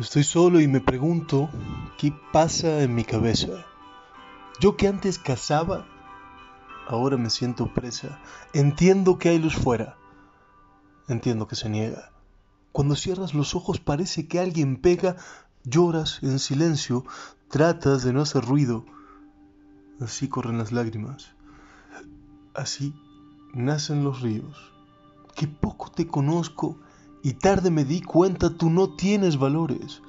Estoy solo y me pregunto qué pasa en mi cabeza. Yo que antes cazaba, ahora me siento presa. Entiendo que hay luz fuera. Entiendo que se niega. Cuando cierras los ojos parece que alguien pega, lloras en silencio, tratas de no hacer ruido. Así corren las lágrimas. Así nacen los ríos. Que poco te conozco y tarde me di cuenta, tú no tienes valores.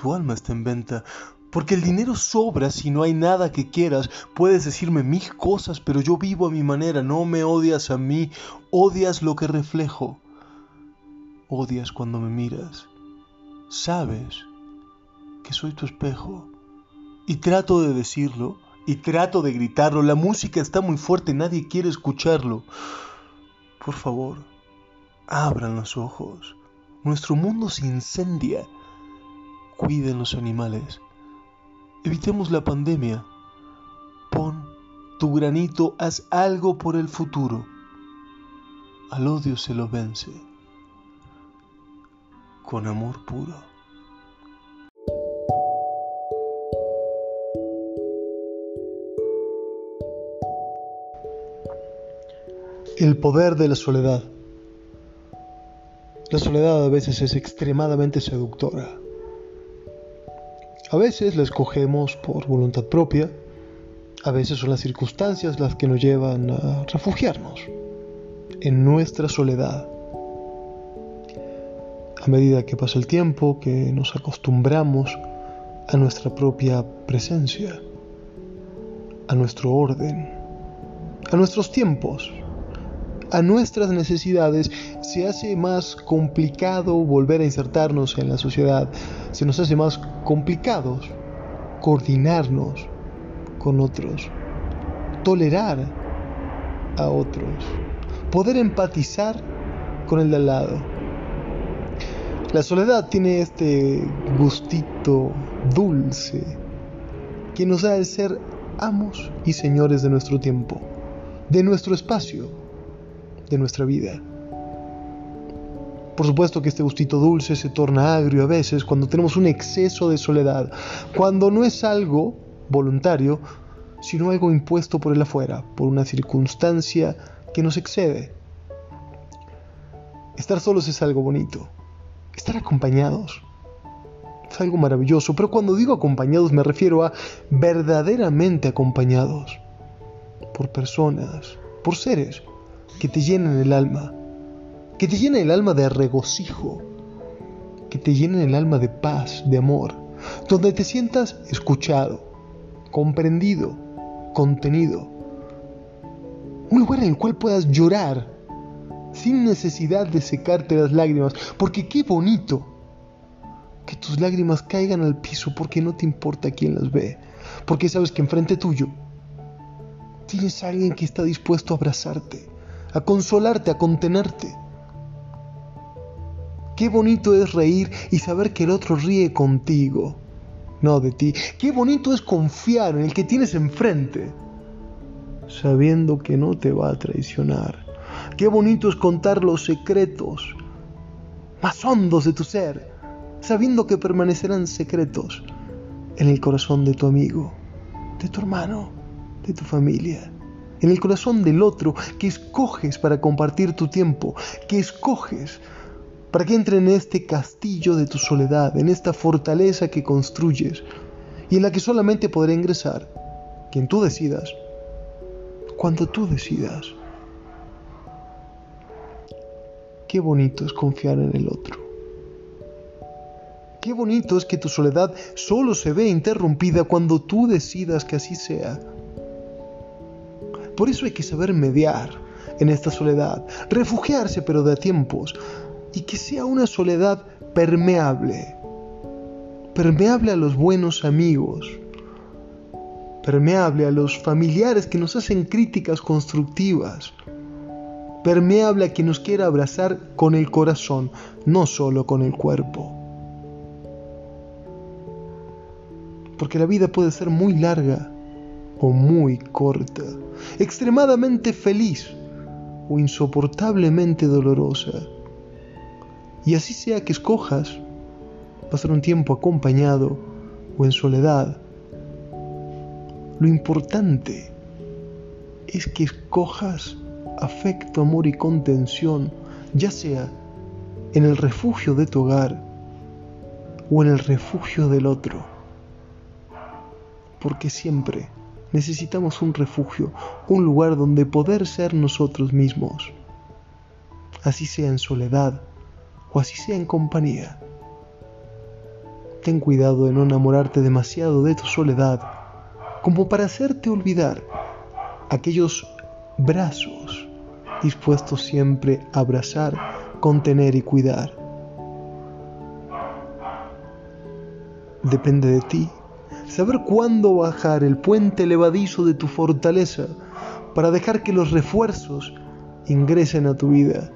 Tu alma está en venta, porque el dinero sobra si no hay nada que quieras. Puedes decirme mil cosas, pero yo vivo a mi manera. No me odias a mí, odias lo que reflejo. Odias cuando me miras. Sabes que soy tu espejo. Y trato de decirlo, y trato de gritarlo. La música está muy fuerte, nadie quiere escucharlo. Por favor, Abran los ojos. Nuestro mundo se incendia. Cuiden los animales. Evitemos la pandemia. Pon tu granito, haz algo por el futuro. Al odio se lo vence. Con amor puro. El poder de la soledad. La soledad a veces es extremadamente seductora. A veces la escogemos por voluntad propia, a veces son las circunstancias las que nos llevan a refugiarnos en nuestra soledad. A medida que pasa el tiempo, que nos acostumbramos a nuestra propia presencia, a nuestro orden, a nuestros tiempos, a nuestras necesidades, se hace más complicado volver a insertarnos en la sociedad, se nos hace más complicados coordinarnos con otros, tolerar a otros, poder empatizar con el de al lado. La soledad tiene este gustito dulce que nos da el ser amos y señores de nuestro tiempo, de nuestro espacio nuestra vida. Por supuesto que este gustito dulce se torna agrio a veces cuando tenemos un exceso de soledad, cuando no es algo voluntario, sino algo impuesto por el afuera, por una circunstancia que nos excede. Estar solos es algo bonito, estar acompañados es algo maravilloso, pero cuando digo acompañados me refiero a verdaderamente acompañados por personas, por seres que te llenen el alma, que te llenen el alma de regocijo, que te llenen el alma de paz, de amor, donde te sientas escuchado, comprendido, contenido. Un lugar en el cual puedas llorar sin necesidad de secarte las lágrimas, porque qué bonito que tus lágrimas caigan al piso porque no te importa quién las ve, porque sabes que enfrente tuyo tienes a alguien que está dispuesto a abrazarte, a consolarte, a contenerte. Qué bonito es reír y saber que el otro ríe contigo, no de ti. Qué bonito es confiar en el que tienes enfrente, sabiendo que no te va a traicionar. Qué bonito es contar los secretos más hondos de tu ser, sabiendo que permanecerán secretos en el corazón de tu amigo, de tu hermano, de tu familia en el corazón del otro que escoges para compartir tu tiempo, que escoges para que entre en este castillo de tu soledad, en esta fortaleza que construyes y en la que solamente podrá ingresar quien tú decidas, cuando tú decidas. Qué bonito es confiar en el otro. Qué bonito es que tu soledad solo se ve interrumpida cuando tú decidas que así sea. Por eso hay que saber mediar en esta soledad, refugiarse pero de a tiempos, y que sea una soledad permeable, permeable a los buenos amigos, permeable a los familiares que nos hacen críticas constructivas, permeable a quien nos quiera abrazar con el corazón, no solo con el cuerpo. Porque la vida puede ser muy larga o muy corta, extremadamente feliz o insoportablemente dolorosa. Y así sea que escojas pasar un tiempo acompañado o en soledad. Lo importante es que escojas afecto, amor y contención, ya sea en el refugio de tu hogar o en el refugio del otro. Porque siempre necesitamos un refugio, un lugar donde poder ser nosotros mismos, así sea en soledad o así sea en compañía. Ten cuidado de no enamorarte demasiado de tu soledad como para hacerte olvidar aquellos brazos dispuestos siempre a abrazar, contener y cuidar. Depende de ti saber cuándo bajar el puente levadizo de tu fortaleza para dejar que los refuerzos ingresen a tu vida.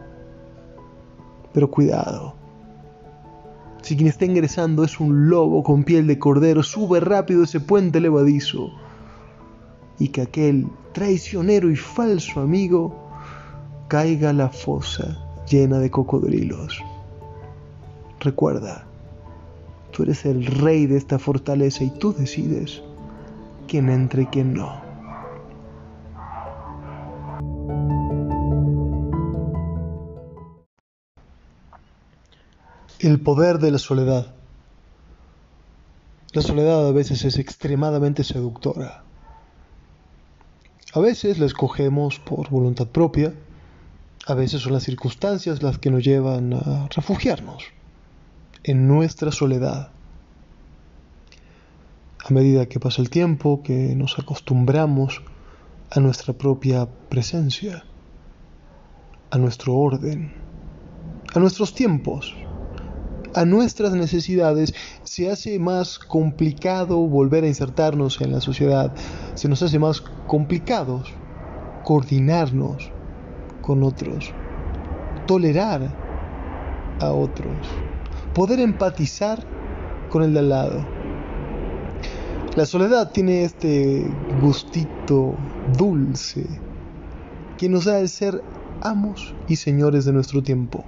Pero cuidado, si quien está ingresando es un lobo con piel de cordero, sube rápido ese puente levadizo y que aquel traicionero y falso amigo caiga a la fosa llena de cocodrilos. Recuerda, tú eres el rey de esta fortaleza y tú decides quién entra y quién no. El poder de la soledad. La soledad a veces es extremadamente seductora. A veces la escogemos por voluntad propia, a veces son las circunstancias las que nos llevan a refugiarnos en nuestra soledad. A medida que pasa el tiempo, que nos acostumbramos a nuestra propia presencia, a nuestro orden, a nuestros tiempos, a nuestras necesidades, se hace más complicado volver a insertarnos en la sociedad, se nos hace más complicado coordinarnos con otros, tolerar a otros, poder empatizar con el de al lado. La soledad tiene este gustito dulce que nos da el ser amos y señores de nuestro tiempo,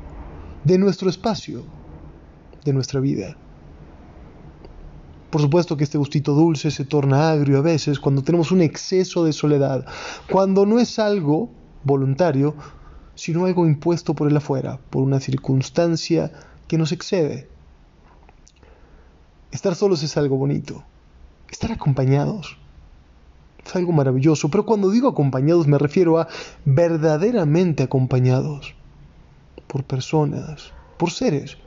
de nuestro espacio de nuestra vida. Por supuesto que este gustito dulce se torna agrio a veces cuando tenemos un exceso de soledad, cuando no es algo voluntario, sino algo impuesto por el afuera, por una circunstancia que nos excede. Estar solos es algo bonito, estar acompañados es algo maravilloso, pero cuando digo acompañados me refiero a verdaderamente acompañados por personas, por seres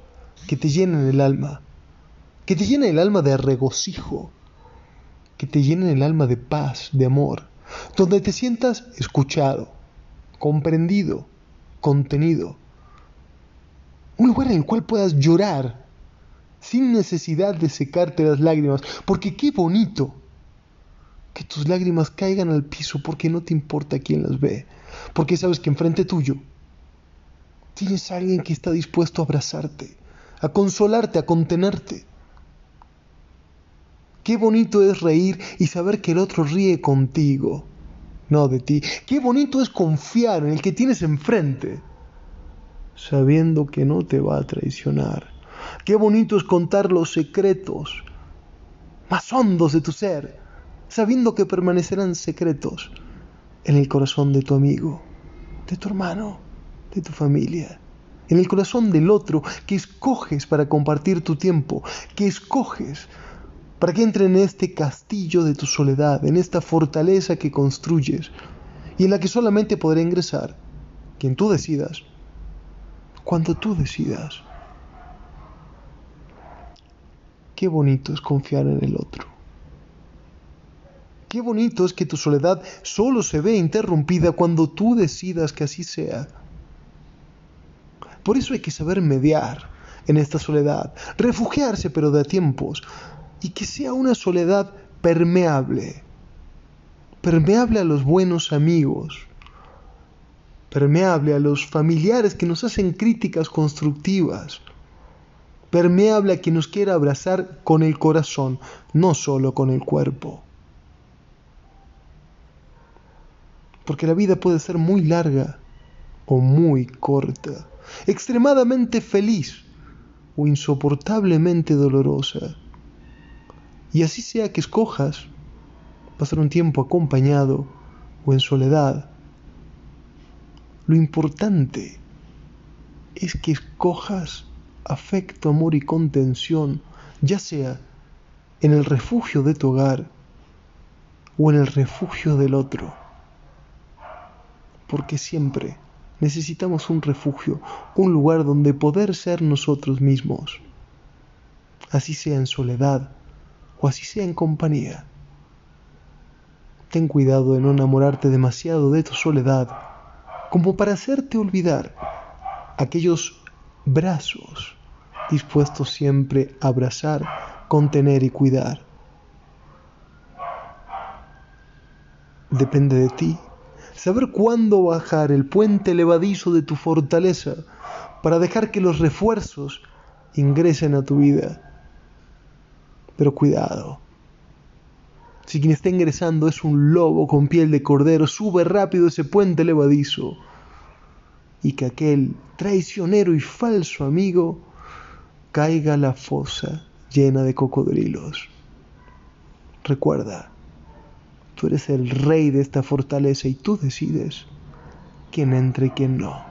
que te llenen el alma, que te llenen el alma de regocijo, que te llenen el alma de paz, de amor, donde te sientas escuchado, comprendido, contenido. Un lugar en el cual puedas llorar sin necesidad de secarte las lágrimas, porque qué bonito que tus lágrimas caigan al piso porque no te importa quién las ve, porque sabes que enfrente tuyo tienes a alguien que está dispuesto a abrazarte, a consolarte, a contenerte. Qué bonito es reír y saber que el otro ríe contigo, no de ti. Qué bonito es confiar en el que tienes enfrente, sabiendo que no te va a traicionar. Qué bonito es contar los secretos más hondos de tu ser, sabiendo que permanecerán secretos en el corazón de tu amigo, de tu hermano, de tu familia en el corazón del otro que escoges para compartir tu tiempo, que escoges para que entre en este castillo de tu soledad, en esta fortaleza que construyes y en la que solamente podrá ingresar quien tú decidas, cuando tú decidas. Qué bonito es confiar en el otro. Qué bonito es que tu soledad solo se ve interrumpida cuando tú decidas que así sea. Por eso hay que saber mediar en esta soledad, refugiarse pero de a tiempos, y que sea una soledad permeable, permeable a los buenos amigos, permeable a los familiares que nos hacen críticas constructivas, permeable a quien nos quiera abrazar con el corazón, no solo con el cuerpo. Porque la vida puede ser muy larga o muy corta extremadamente feliz o insoportablemente dolorosa. Y así sea que escojas pasar un tiempo acompañado o en soledad, lo importante es que escojas afecto, amor y contención, ya sea en el refugio de tu hogar o en el refugio del otro. Porque siempre necesitamos un refugio, un lugar donde poder ser nosotros mismos, así sea en soledad o así sea en compañía. Ten cuidado de no enamorarte demasiado de tu soledad como para hacerte olvidar aquellos brazos dispuestos siempre a abrazar, contener y cuidar. Depende de ti saber cuándo bajar el puente levadizo de tu fortaleza para dejar que los refuerzos ingresen a tu vida. Pero cuidado. Si quien está ingresando es un lobo con piel de cordero, sube rápido ese puente levadizo y que aquel traicionero y falso amigo caiga a la fosa llena de cocodrilos. Recuerda, Tú eres el rey de esta fortaleza y tú decides quién entra y quién no.